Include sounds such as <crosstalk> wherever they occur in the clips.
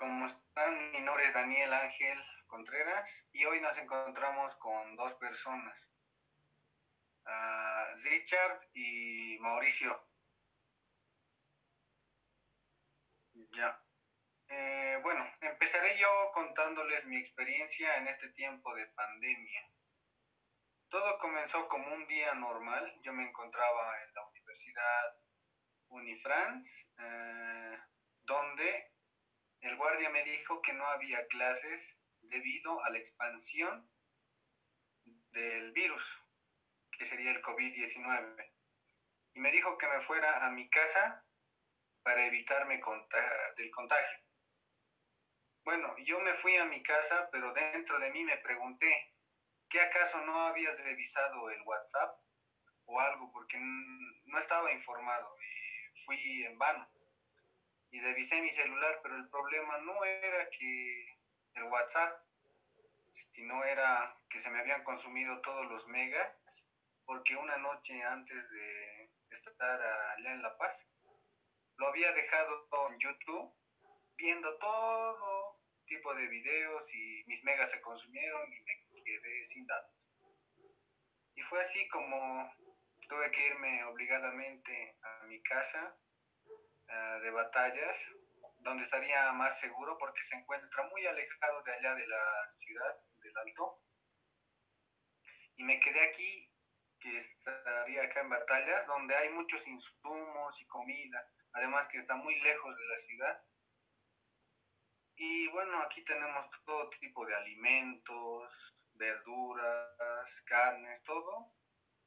¿Cómo están? Mi nombre es Daniel Ángel Contreras y hoy nos encontramos con dos personas, Richard y Mauricio. Ya. Eh, bueno, empezaré yo contándoles mi experiencia en este tiempo de pandemia. Todo comenzó como un día normal. Yo me encontraba en la Universidad Unifrance, eh, donde el guardia me dijo que no había clases debido a la expansión del virus, que sería el COVID-19. Y me dijo que me fuera a mi casa para evitarme del contagio. Bueno, yo me fui a mi casa, pero dentro de mí me pregunté, ¿qué acaso no habías revisado el WhatsApp o algo? Porque no estaba informado y fui en vano. Y revisé mi celular, pero el problema no era que el WhatsApp, sino era que se me habían consumido todos los megas, porque una noche antes de estar allá en La Paz, lo había dejado en YouTube viendo todo tipo de videos y mis megas se consumieron y me quedé sin datos. Y fue así como tuve que irme obligadamente a mi casa uh, de batallas, donde estaría más seguro porque se encuentra muy alejado de allá de la ciudad, del Alto. Y me quedé aquí, que estaría acá en batallas, donde hay muchos insumos y comida, además que está muy lejos de la ciudad y bueno, aquí tenemos todo tipo de alimentos, verduras, carnes, todo.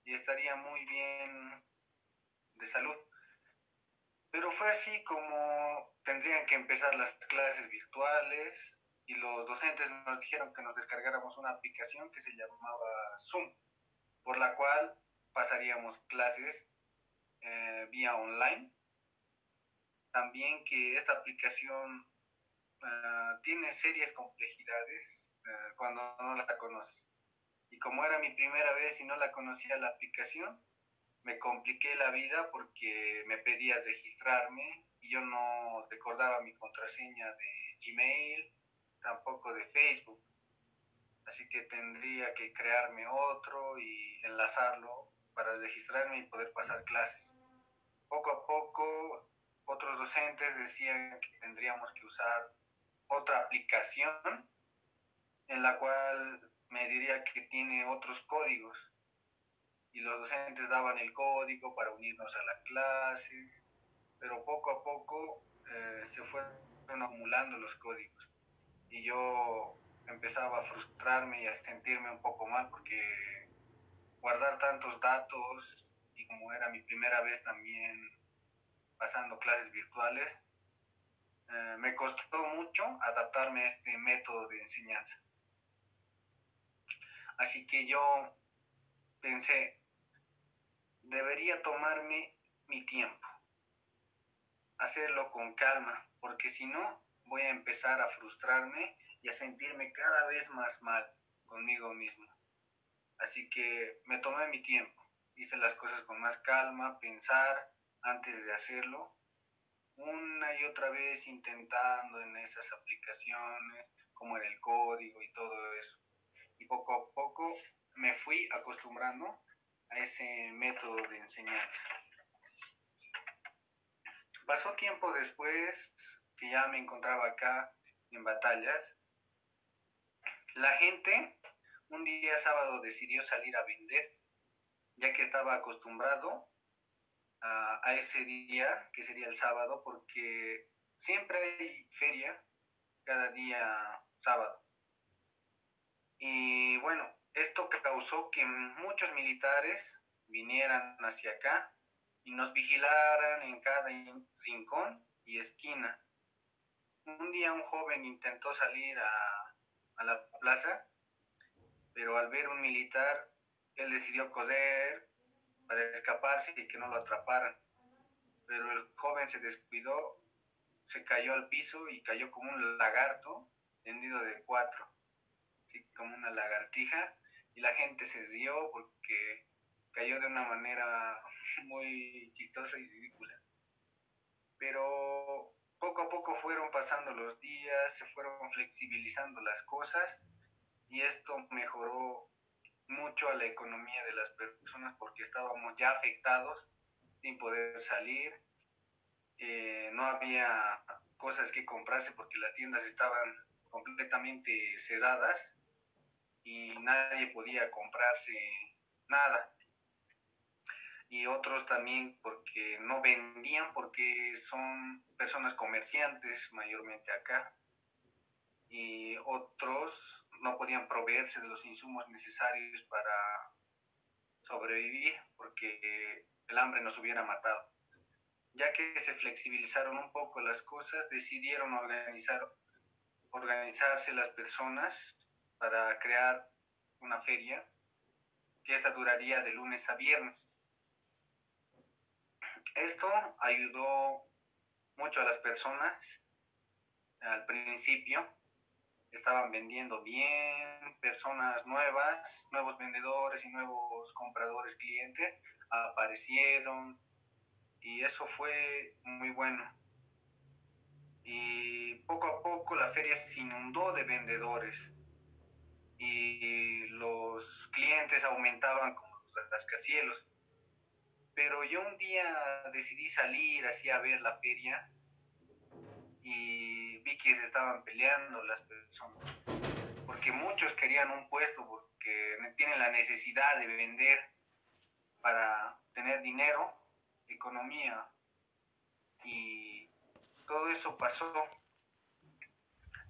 Y estaría muy bien de salud. Pero fue así como tendrían que empezar las clases virtuales y los docentes nos dijeron que nos descargáramos una aplicación que se llamaba Zoom, por la cual pasaríamos clases eh, vía online. También que esta aplicación Ah, tiene serias complejidades ah, cuando no la conoces. Y como era mi primera vez y no la conocía la aplicación, me compliqué la vida porque me pedías registrarme y yo no recordaba mi contraseña de Gmail, tampoco de Facebook. Así que tendría que crearme otro y enlazarlo para registrarme y poder pasar clases. Poco a poco, otros docentes decían que tendríamos que usar otra aplicación en la cual me diría que tiene otros códigos y los docentes daban el código para unirnos a la clase, pero poco a poco eh, se fueron acumulando los códigos y yo empezaba a frustrarme y a sentirme un poco mal porque guardar tantos datos y como era mi primera vez también pasando clases virtuales, eh, me costó mucho adaptarme a este método de enseñanza. Así que yo pensé, debería tomarme mi tiempo, hacerlo con calma, porque si no voy a empezar a frustrarme y a sentirme cada vez más mal conmigo mismo. Así que me tomé mi tiempo, hice las cosas con más calma, pensar antes de hacerlo una y otra vez intentando en esas aplicaciones, como en el código y todo eso. Y poco a poco me fui acostumbrando a ese método de enseñanza. Pasó tiempo después que ya me encontraba acá en batallas. La gente un día sábado decidió salir a vender, ya que estaba acostumbrado a, ese día, que sería el sábado, porque siempre hay feria cada día sábado. Y bueno, esto causó que muchos militares vinieran hacia acá y nos vigilaran en cada rincón y esquina. Un día un joven intentó salir a, a la plaza, pero al ver un militar, él decidió correr, para escaparse y que no lo atraparan. Pero el joven se descuidó, se cayó al piso y cayó como un lagarto tendido de cuatro, así como una lagartija, y la gente se rió porque cayó de una manera <laughs> muy chistosa y ridícula. Pero poco a poco fueron pasando los días, se fueron flexibilizando las cosas y esto mejoró mucho a la economía de las personas porque estábamos ya afectados sin poder salir, eh, no había cosas que comprarse porque las tiendas estaban completamente cerradas y nadie podía comprarse nada. Y otros también porque no vendían porque son personas comerciantes mayormente acá. Y otros no podían proveerse de los insumos necesarios para sobrevivir porque el hambre nos hubiera matado. Ya que se flexibilizaron un poco las cosas, decidieron organizar, organizarse las personas para crear una feria que esta duraría de lunes a viernes. Esto ayudó mucho a las personas al principio. Estaban vendiendo bien, personas nuevas, nuevos vendedores y nuevos compradores clientes aparecieron y eso fue muy bueno. Y poco a poco la feria se inundó de vendedores y los clientes aumentaban como los rascacielos. Pero yo un día decidí salir así a ver la feria y vi que se estaban peleando las personas. Porque muchos querían un puesto porque tienen la necesidad de vender para tener dinero, economía. Y todo eso pasó.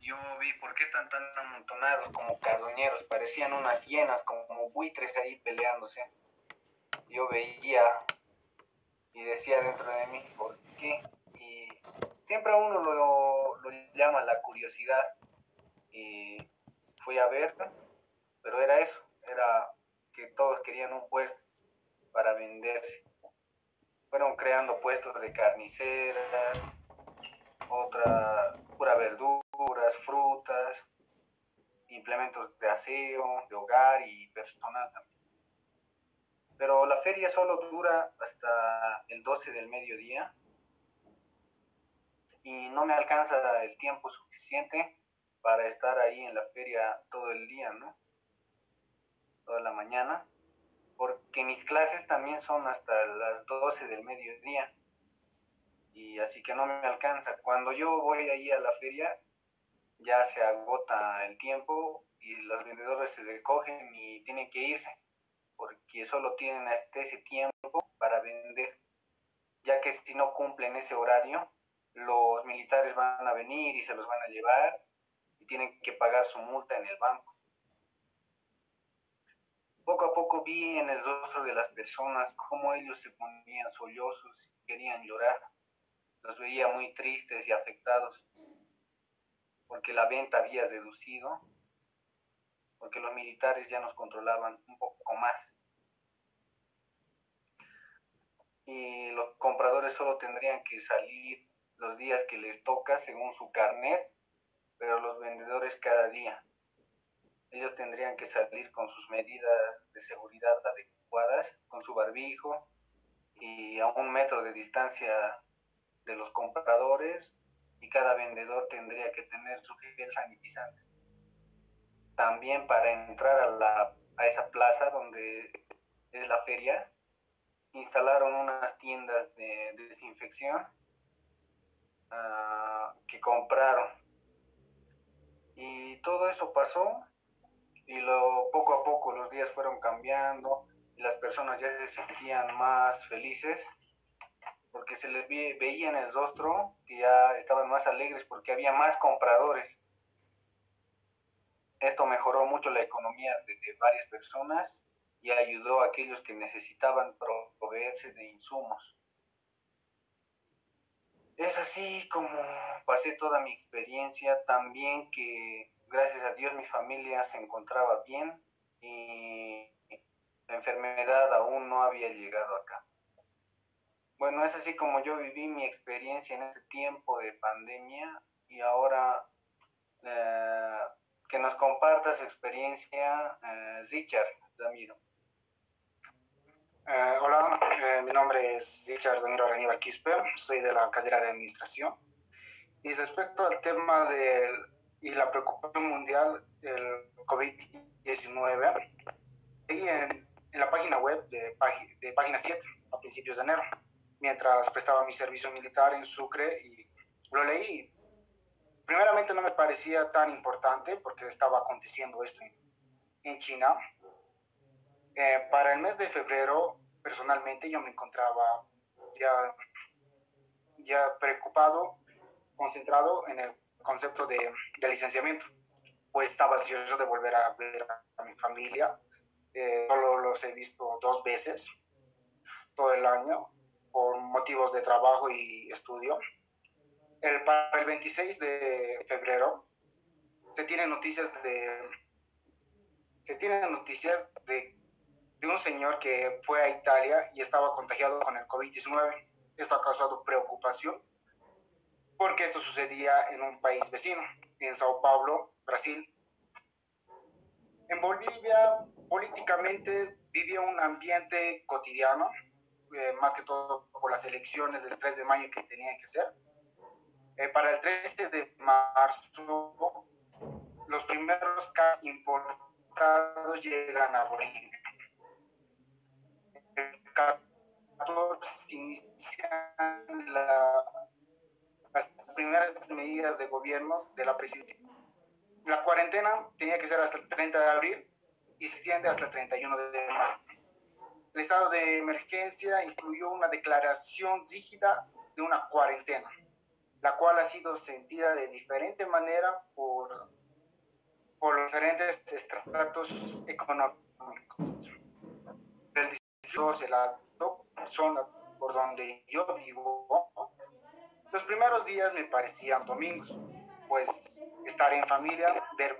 Yo vi por qué están tan amontonados como carroñeros, parecían unas hienas, como buitres ahí peleándose. Yo veía y decía dentro de mí, ¿por qué? Y siempre a uno lo, lo llama la curiosidad. Y fui a ver, pero era eso, era que todos querían un puesto para venderse. Fueron creando puestos de carniceras, otra pura verduras, frutas, implementos de aseo, de hogar y personal también. Pero la feria solo dura hasta el 12 del mediodía y no me alcanza el tiempo suficiente para estar ahí en la feria todo el día, ¿no? Toda la mañana porque mis clases también son hasta las 12 del mediodía y así que no me alcanza. Cuando yo voy ahí a la feria ya se agota el tiempo y los vendedores se recogen y tienen que irse porque solo tienen hasta ese tiempo para vender, ya que si no cumplen ese horario, los militares van a venir y se los van a llevar y tienen que pagar su multa en el banco. Poco a poco vi en el rostro de las personas cómo ellos se ponían sollozos y querían llorar. Los veía muy tristes y afectados, porque la venta había reducido, porque los militares ya nos controlaban un poco más. Y los compradores solo tendrían que salir los días que les toca según su carnet, pero los vendedores cada día ellos tendrían que salir con sus medidas de seguridad adecuadas, con su barbijo y a un metro de distancia de los compradores y cada vendedor tendría que tener su gel sanitizante. También para entrar a, la, a esa plaza donde es la feria, instalaron unas tiendas de, desinfección ah, que compraron. Y todo eso pasó y lo, poco a poco los días fueron cambiando y las personas ya se sentían más felices porque se les veía en el rostro que ya estaban más alegres porque había más compradores. Esto mejoró mucho la economía de, de varias personas y ayudó a aquellos que necesitaban proveerse de insumos. Es así como pasé toda mi experiencia, también que gracias a Dios mi familia se encontraba bien y la enfermedad aún no había llegado acá. Bueno, es así como yo viví mi experiencia en este tiempo de pandemia y ahora eh, que nos comparta su experiencia eh, Richard Zamiro. Eh, hola, mi nombre es Richard Zamiro Reníbar Quispe, soy de la carrera de Administración Y respecto al tema de y la preocupación mundial del COVID-19, en, en la página web de, de Página 7 a principios de enero, mientras prestaba mi servicio militar en Sucre y lo leí. Primeramente no me parecía tan importante porque estaba aconteciendo esto en, en China. Eh, para el mes de febrero, personalmente, yo me encontraba ya, ya preocupado, concentrado en el concepto de, de licenciamiento, pues estaba ansioso de volver a ver a mi familia. Eh, solo los he visto dos veces todo el año por motivos de trabajo y estudio. El, para el 26 de febrero se tienen noticias de se tienen noticias de, de un señor que fue a Italia y estaba contagiado con el COVID-19. Esto ha causado preocupación porque esto sucedía en un país vecino, en Sao Paulo, Brasil. En Bolivia, políticamente, vivía un ambiente cotidiano, eh, más que todo por las elecciones del 3 de mayo que tenían que ser. Eh, para el 13 de marzo, los primeros casos importados llegan a Bolivia. El 14 inician la, las primeras medidas de gobierno de la presidencia. La cuarentena tenía que ser hasta el 30 de abril y se extiende hasta el 31 de mayo. El estado de emergencia incluyó una declaración rígida de una cuarentena, la cual ha sido sentida de diferente manera por, por los diferentes estratos económicos. El distrito de la zona por donde yo vivo, los primeros días me parecían domingos, pues estar en familia, ver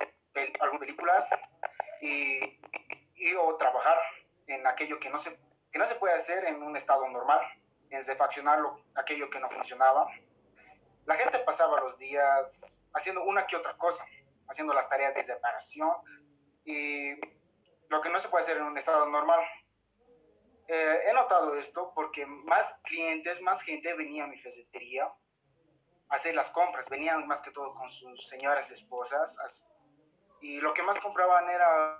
algunas películas y, y o trabajar en aquello que no, se, que no se puede hacer en un estado normal, en defaccionar aquello que no funcionaba. La gente pasaba los días haciendo una que otra cosa, haciendo las tareas de separación y lo que no se puede hacer en un estado normal. Eh, he notado esto porque más clientes, más gente venía a mi ferretería a hacer las compras, venían más que todo con sus señoras esposas y lo que más compraban era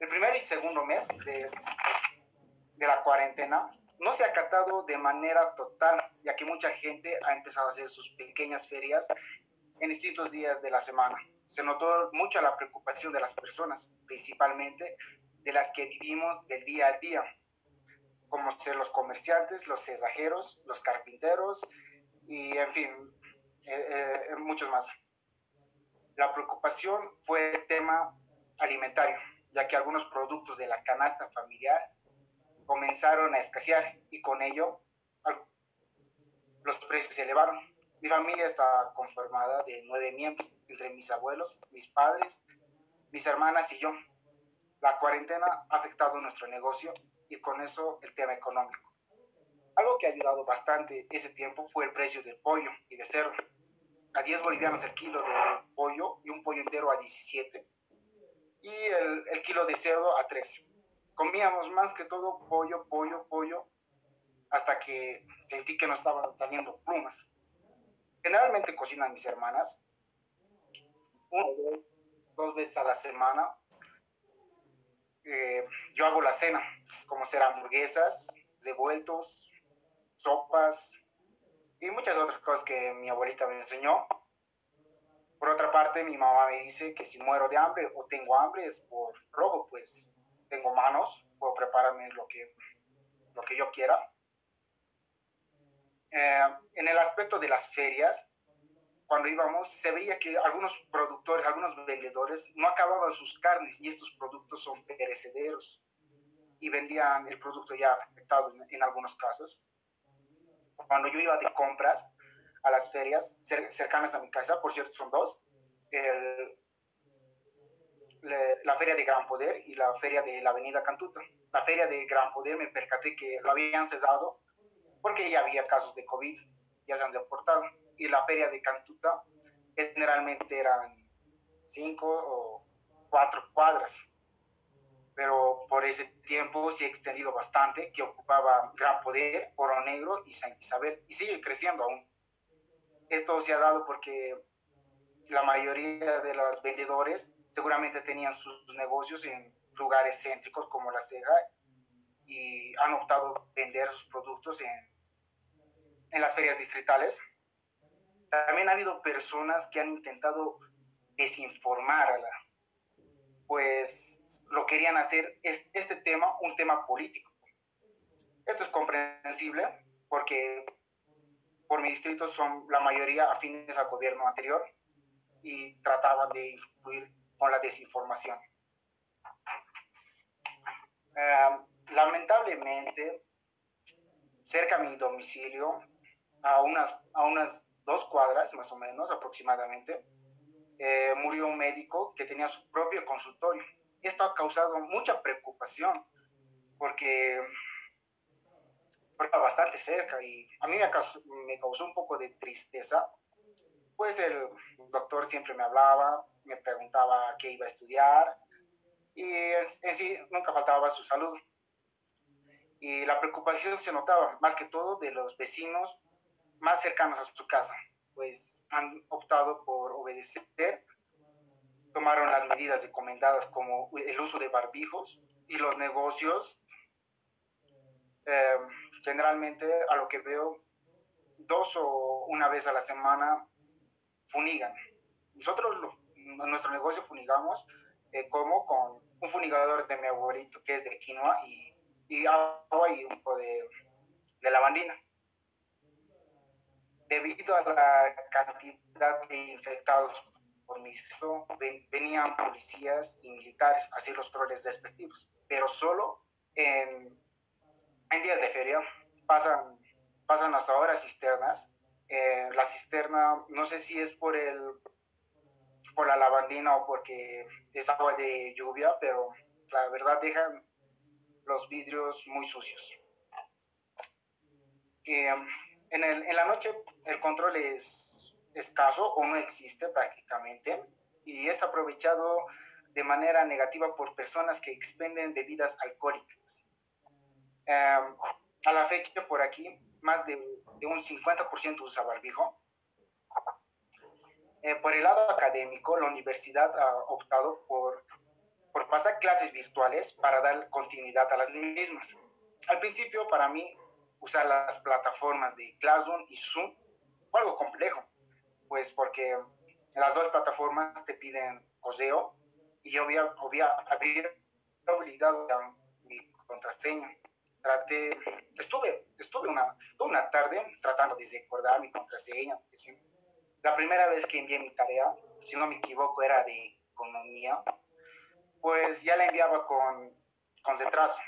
el primer y segundo mes de, de la cuarentena no se ha acatado de manera total, ya que mucha gente ha empezado a hacer sus pequeñas ferias en distintos días de la semana. Se notó mucha la preocupación de las personas, principalmente de las que vivimos del día a día, como ser los comerciantes, los cesajeros, los carpinteros y, en fin, eh, eh, muchos más. La preocupación fue el tema alimentario ya que algunos productos de la canasta familiar comenzaron a escasear y con ello los precios se elevaron. Mi familia está conformada de nueve miembros, entre mis abuelos, mis padres, mis hermanas y yo. La cuarentena ha afectado nuestro negocio y con eso el tema económico. Algo que ha ayudado bastante ese tiempo fue el precio del pollo y de cerdo. A 10 bolivianos el kilo de pollo y un pollo entero a 17 y el, el kilo de cerdo a 3. Comíamos más que todo pollo, pollo, pollo, hasta que sentí que no estaban saliendo plumas. Generalmente cocinan mis hermanas, una dos veces a la semana. Eh, yo hago la cena, como ser hamburguesas, revueltos, sopas y muchas otras cosas que mi abuelita me enseñó. Por otra parte, mi mamá me dice que si muero de hambre o tengo hambre es por rojo, pues tengo manos, puedo prepararme lo que, lo que yo quiera. Eh, en el aspecto de las ferias, cuando íbamos, se veía que algunos productores, algunos vendedores no acababan sus carnes y estos productos son perecederos y vendían el producto ya afectado en, en algunos casos. Cuando yo iba de compras, a las ferias cercanas a mi casa, por cierto son dos, la feria de Gran Poder y la feria de la Avenida Cantuta. La feria de Gran Poder me percaté que lo habían cesado porque ya había casos de COVID, ya se han reportado. Y la feria de Cantuta generalmente eran cinco o cuatro cuadras. pero por ese tiempo se ha extendido bastante, que ocupaba gran poder, Oro Negro y San Isabel, y sigue creciendo aún. Esto se ha dado porque la mayoría de los vendedores seguramente tenían sus negocios en lugares céntricos como La Ceja y han optado vender sus productos en, en las ferias distritales. También ha habido personas que han intentado desinformar a pues lo querían hacer es este tema un tema político. Esto es comprensible porque por mi distrito son la mayoría afines al gobierno anterior y trataban de influir con la desinformación. Lamentablemente, cerca a mi domicilio, a unas, a unas dos cuadras más o menos aproximadamente, eh, murió un médico que tenía su propio consultorio. Esto ha causado mucha preocupación porque bastante cerca y a mí me causó, me causó un poco de tristeza, pues el doctor siempre me hablaba, me preguntaba qué iba a estudiar y en, en sí nunca faltaba su salud. Y la preocupación se notaba más que todo de los vecinos más cercanos a su casa pues han optado por obedecer, tomaron las medidas recomendadas como el uso de barbijos y los negocios, eh, generalmente a lo que veo, dos o una vez a la semana funigan. Nosotros en nuestro negocio funigamos eh, como con un funigador de mi abuelito que es de quinoa y, y agua y un poco de, de lavandina debido a la cantidad de infectados por mistro, venían policías y militares a hacer los troles despectivos, pero solo en, en días de feria pasan, hasta ahora cisternas. Eh, la cisterna, no sé si es por el por la lavandina o porque es agua de lluvia, pero la verdad dejan los vidrios muy sucios. Eh, en, en la noche el control es escaso o no existe prácticamente y es aprovechado de manera negativa por personas que expenden bebidas alcohólicas. Em, a la fecha, por aquí, más de, de un 50% usa barbijo. Eh, por el lado académico, la universidad ha optado por, por pasar clases virtuales para dar continuidad a las mismas. Al principio, para mí, usar las plataformas de Classroom y Zoom fue algo complejo, pues porque las dos plataformas te piden coseo y yo había, había, había olvidado mi contraseña. Traté, estuve, estuve una, una tarde tratando de recordar mi contraseña. La primera vez que envié mi tarea, si no me equivoco, era de economía, pues ya la enviaba con, con retraso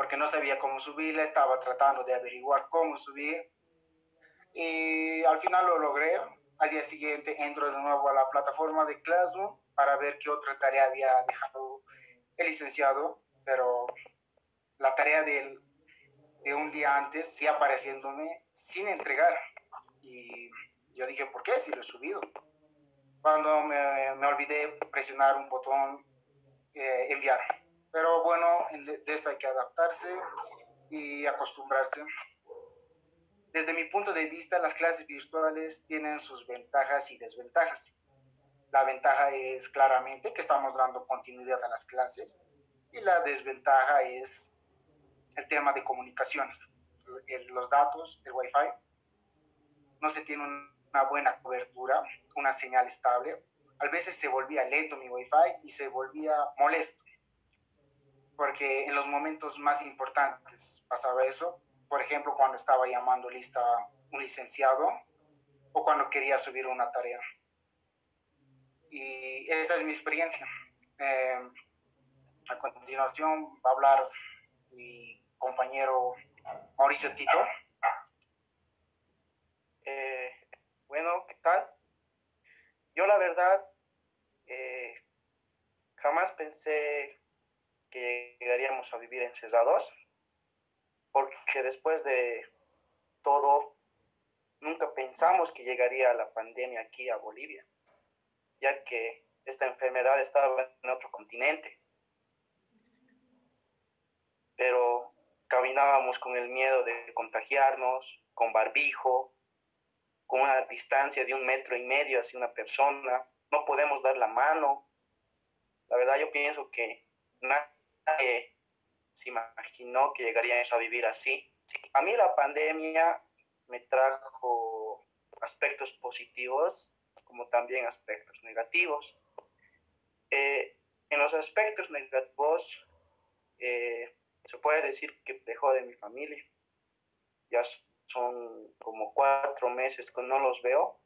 porque no sabía cómo subirla, estaba tratando de averiguar cómo subir y al final lo logré. Al día siguiente entro de nuevo a la plataforma de Classroom para ver qué otra tarea había dejado el licenciado, pero la tarea de, un día antes sigue apareciéndome sin entregar. Y yo dije, ¿por qué? Si lo he subido. Cuando me, me olvidé presionar un botón eh, enviar. Pero bueno, de esto hay que adaptarse y acostumbrarse. Desde mi punto de vista, las clases virtuales tienen sus ventajas y desventajas. La ventaja es claramente que estamos dando continuidad a las clases y la desventaja es el tema de comunicaciones, los datos, el wifi. No se tiene una buena cobertura, una señal estable. A veces se volvía lento mi wifi y se volvía molesto porque en los momentos más importantes pasaba eso. Por ejemplo, cuando estaba llamando lista un licenciado o cuando quería subir una tarea. Y esa es mi experiencia. Eh, a continuación va a hablar mi compañero Mauricio Tito. Eh, bueno, ¿qué tal? Yo la verdad eh, jamás pensé que llegaríamos a vivir encerrados, porque después de todo, nunca pensamos que llegaría la pandemia aquí a Bolivia, ya que esta enfermedad estaba en otro continente. pero caminábamos con el miedo de contagiarnos, con barbijo, con una distancia de un metro y medio hacia una persona, no podemos dar la mano. La verdad yo pienso que nadie se imaginó que llegaríamos a vivir así. A mí la pandemia me trajo aspectos positivos como también aspectos negativos. Eh, en los aspectos negativos eh, se puede decir que dejó de mi familia. Ya son como cuatro meses que no los veo.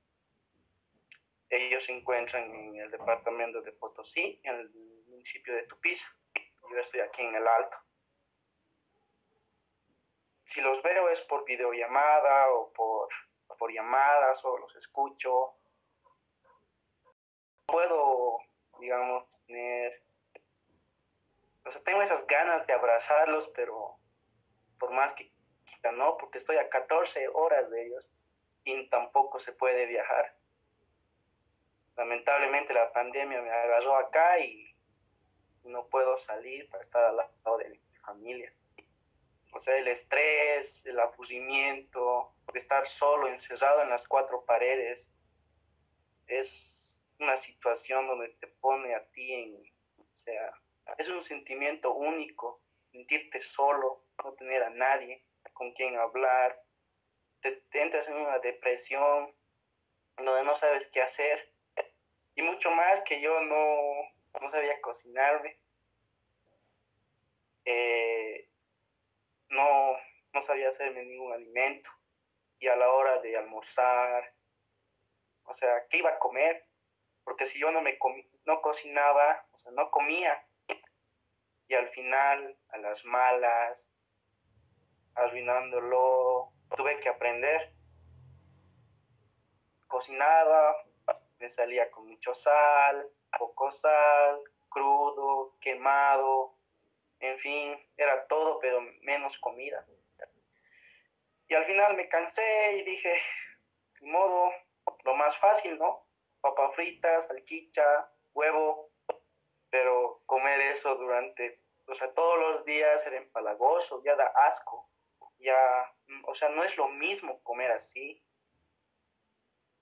Ellos se encuentran en el departamento de Potosí, en el municipio de Tupiza. Yo estoy aquí en el Alto. Si los veo es por videollamada o por, por llamadas o los escucho. Puedo, digamos, tener o sea, tengo esas ganas de abrazarlos, pero por más que no, porque estoy a 14 horas de ellos y tampoco se puede viajar. Lamentablemente la pandemia me agarró acá y no puedo salir para estar al lado de mi familia. O sea, el estrés, el aburrimiento, de estar solo, encerrado en las cuatro paredes, es una situación donde te pone a ti en, o sea, es un sentimiento único, sentirte solo, no tener a nadie con quien hablar. Te, entras en una depresión donde no sabes qué hacer. Y mucho más que yo no, no sabía cocinarme. Eh, no, no sabía hacerme ningún alimento. Y a la hora de almorzar, o sea, ¿qué iba a comer? Porque si yo no me no cocinaba, o sea, no comía, y al final, a las malas, arruinándolo, tuve que aprender. Cocinaba, me salía con mucho sal, poco sal, crudo, quemado, en fin, era todo, pero menos comida. Y al final me cansé y dije, modo, lo más fácil, ¿no? Papa frita, salchicha, huevo, pero comer eso durante, o sea, todos los días era empalagoso, ya da asco, ya, o sea, no es lo mismo comer así.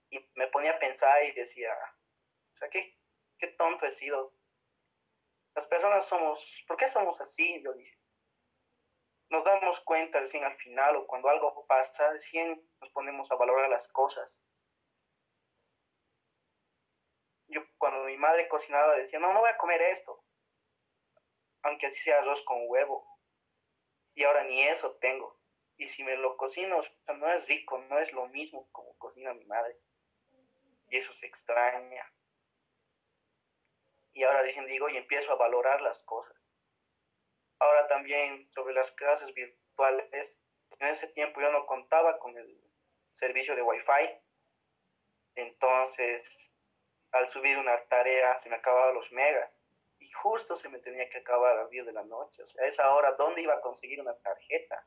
Y me ponía a pensar y decía, o sea, qué, qué tonto he sido. Las personas somos, ¿por qué somos así? Yo dije. Nos damos cuenta recién al final o cuando algo pasa, recién nos ponemos a valorar las cosas yo cuando mi madre cocinaba decía, no, no voy a comer esto, aunque así sea arroz con huevo. Y ahora ni eso tengo. Y si me lo cocino, no es rico, no es lo mismo como cocina mi madre. Y eso se extraña. Y ahora recién digo y empiezo a valorar las cosas. Ahora también sobre las clases virtuales, en ese tiempo yo no contaba con el servicio de Wi-Fi. Entonces al subir una tarea se me acababan los megas y justo se me tenía que acabar a las 10 de la noche. O sea, a esa hora, ¿dónde iba a conseguir una tarjeta?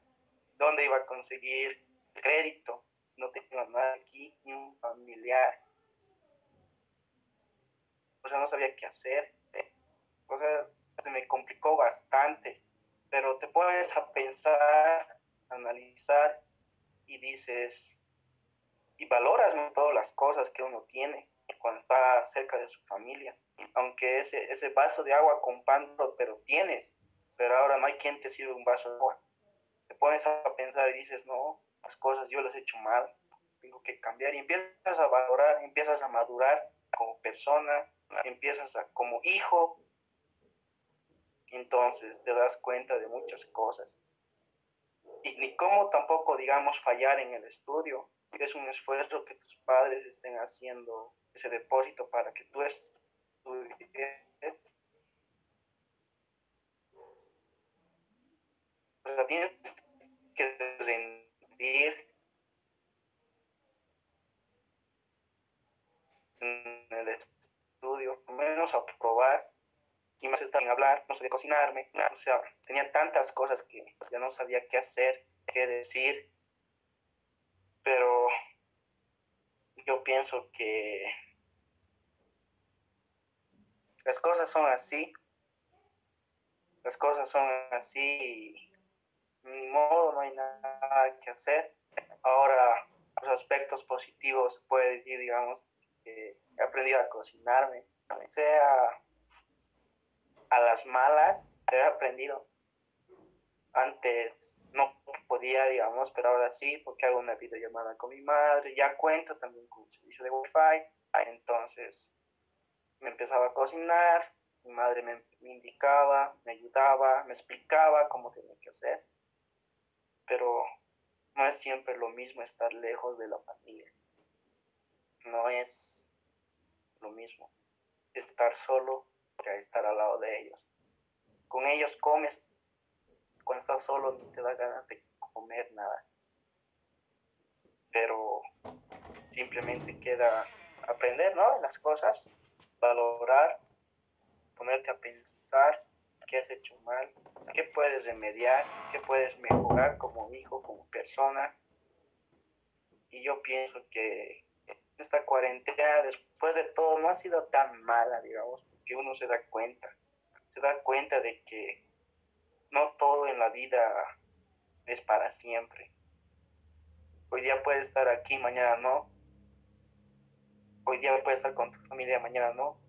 ¿Dónde iba a conseguir crédito? Si no tengo nada aquí, ni un familiar. O sea, no sabía qué hacer. O sea, se me complicó bastante. Pero te pones a pensar, analizar y dices, y valoras todas las cosas que uno tiene cuando está cerca de su familia. Aunque ese, ese vaso de agua con pan, pero tienes, pero ahora no hay quien te sirva un vaso de agua. Te pones a pensar y dices, no, las cosas yo las he hecho mal, tengo que cambiar y empiezas a valorar, empiezas a madurar como persona, empiezas a como hijo, entonces te das cuenta de muchas cosas. Y ni cómo tampoco, digamos, fallar en el estudio. Es un esfuerzo que tus padres estén haciendo ese depósito para que tú estudies. O sea, tienes que rendir en el estudio, menos aprobar y más está en hablar, no sabía cocinarme, o sea, tenía tantas cosas que ya no sabía qué hacer, qué decir, pero yo pienso que las cosas son así, las cosas son así ni modo, no hay nada que hacer. Ahora, los aspectos positivos, puede decir, digamos, que he aprendido a cocinarme, sea a las malas, he aprendido. Antes no podía, digamos, pero ahora sí, porque hago una videollamada con mi madre, ya cuento también con el servicio de Wi-Fi, entonces me empezaba a cocinar, mi madre me, indicaba, me ayudaba, me explicaba cómo tenía que hacer, pero no es siempre lo mismo estar lejos de la familia, no es lo mismo estar solo que estar al lado de ellos. Con ellos comes, cuando estás solo ni te da ganas de comer nada. Pero simplemente queda aprender, ¿no? Las cosas, valorar, ponerte a pensar qué has hecho mal, qué puedes remediar, qué puedes mejorar como hijo, como persona. Y yo pienso que esta cuarentena, después de todo, no ha sido tan mala, digamos, que uno se da cuenta. Se da cuenta de que no todo en la vida es para siempre. Hoy día puedes estar aquí, mañana no. Hoy día puedes estar con tu familia, mañana no.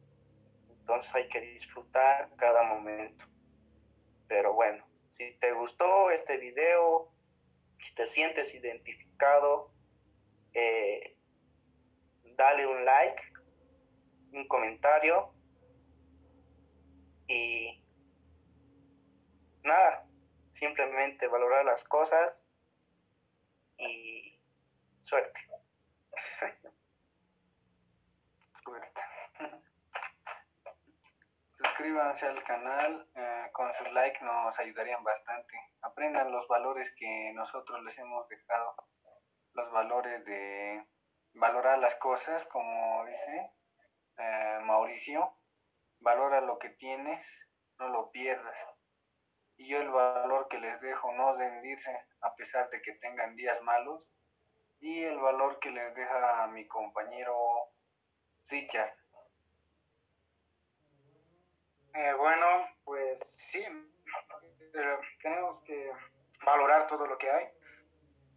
Entonces hay que disfrutar cada momento. Pero bueno, si te gustó este video, si te sientes identificado, eh, dale un like, un comentario y nada, simplemente valorar las cosas y suerte. <laughs> Suerte. Suscríbanse al canal, eh, con su like nos ayudarían bastante. Aprendan los valores que nosotros les hemos dejado, los valores de valorar las cosas, como dice eh, Mauricio, valora lo que tienes, no lo pierdas. Y yo el valor que les dejo, no rendirse a pesar de que tengan días malos. Y el valor que les deja mi compañero Richard. Eh, bueno, pues sí, eh, tenemos que valorar todo lo que hay,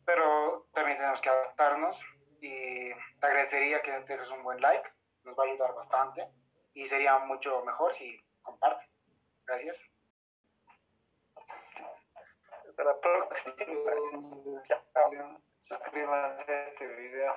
pero también tenemos que adaptarnos y te agradecería que dejes un buen like, nos va a ayudar bastante y sería mucho mejor si comparte. Gracias. La próxima. Suscríbanse a este video.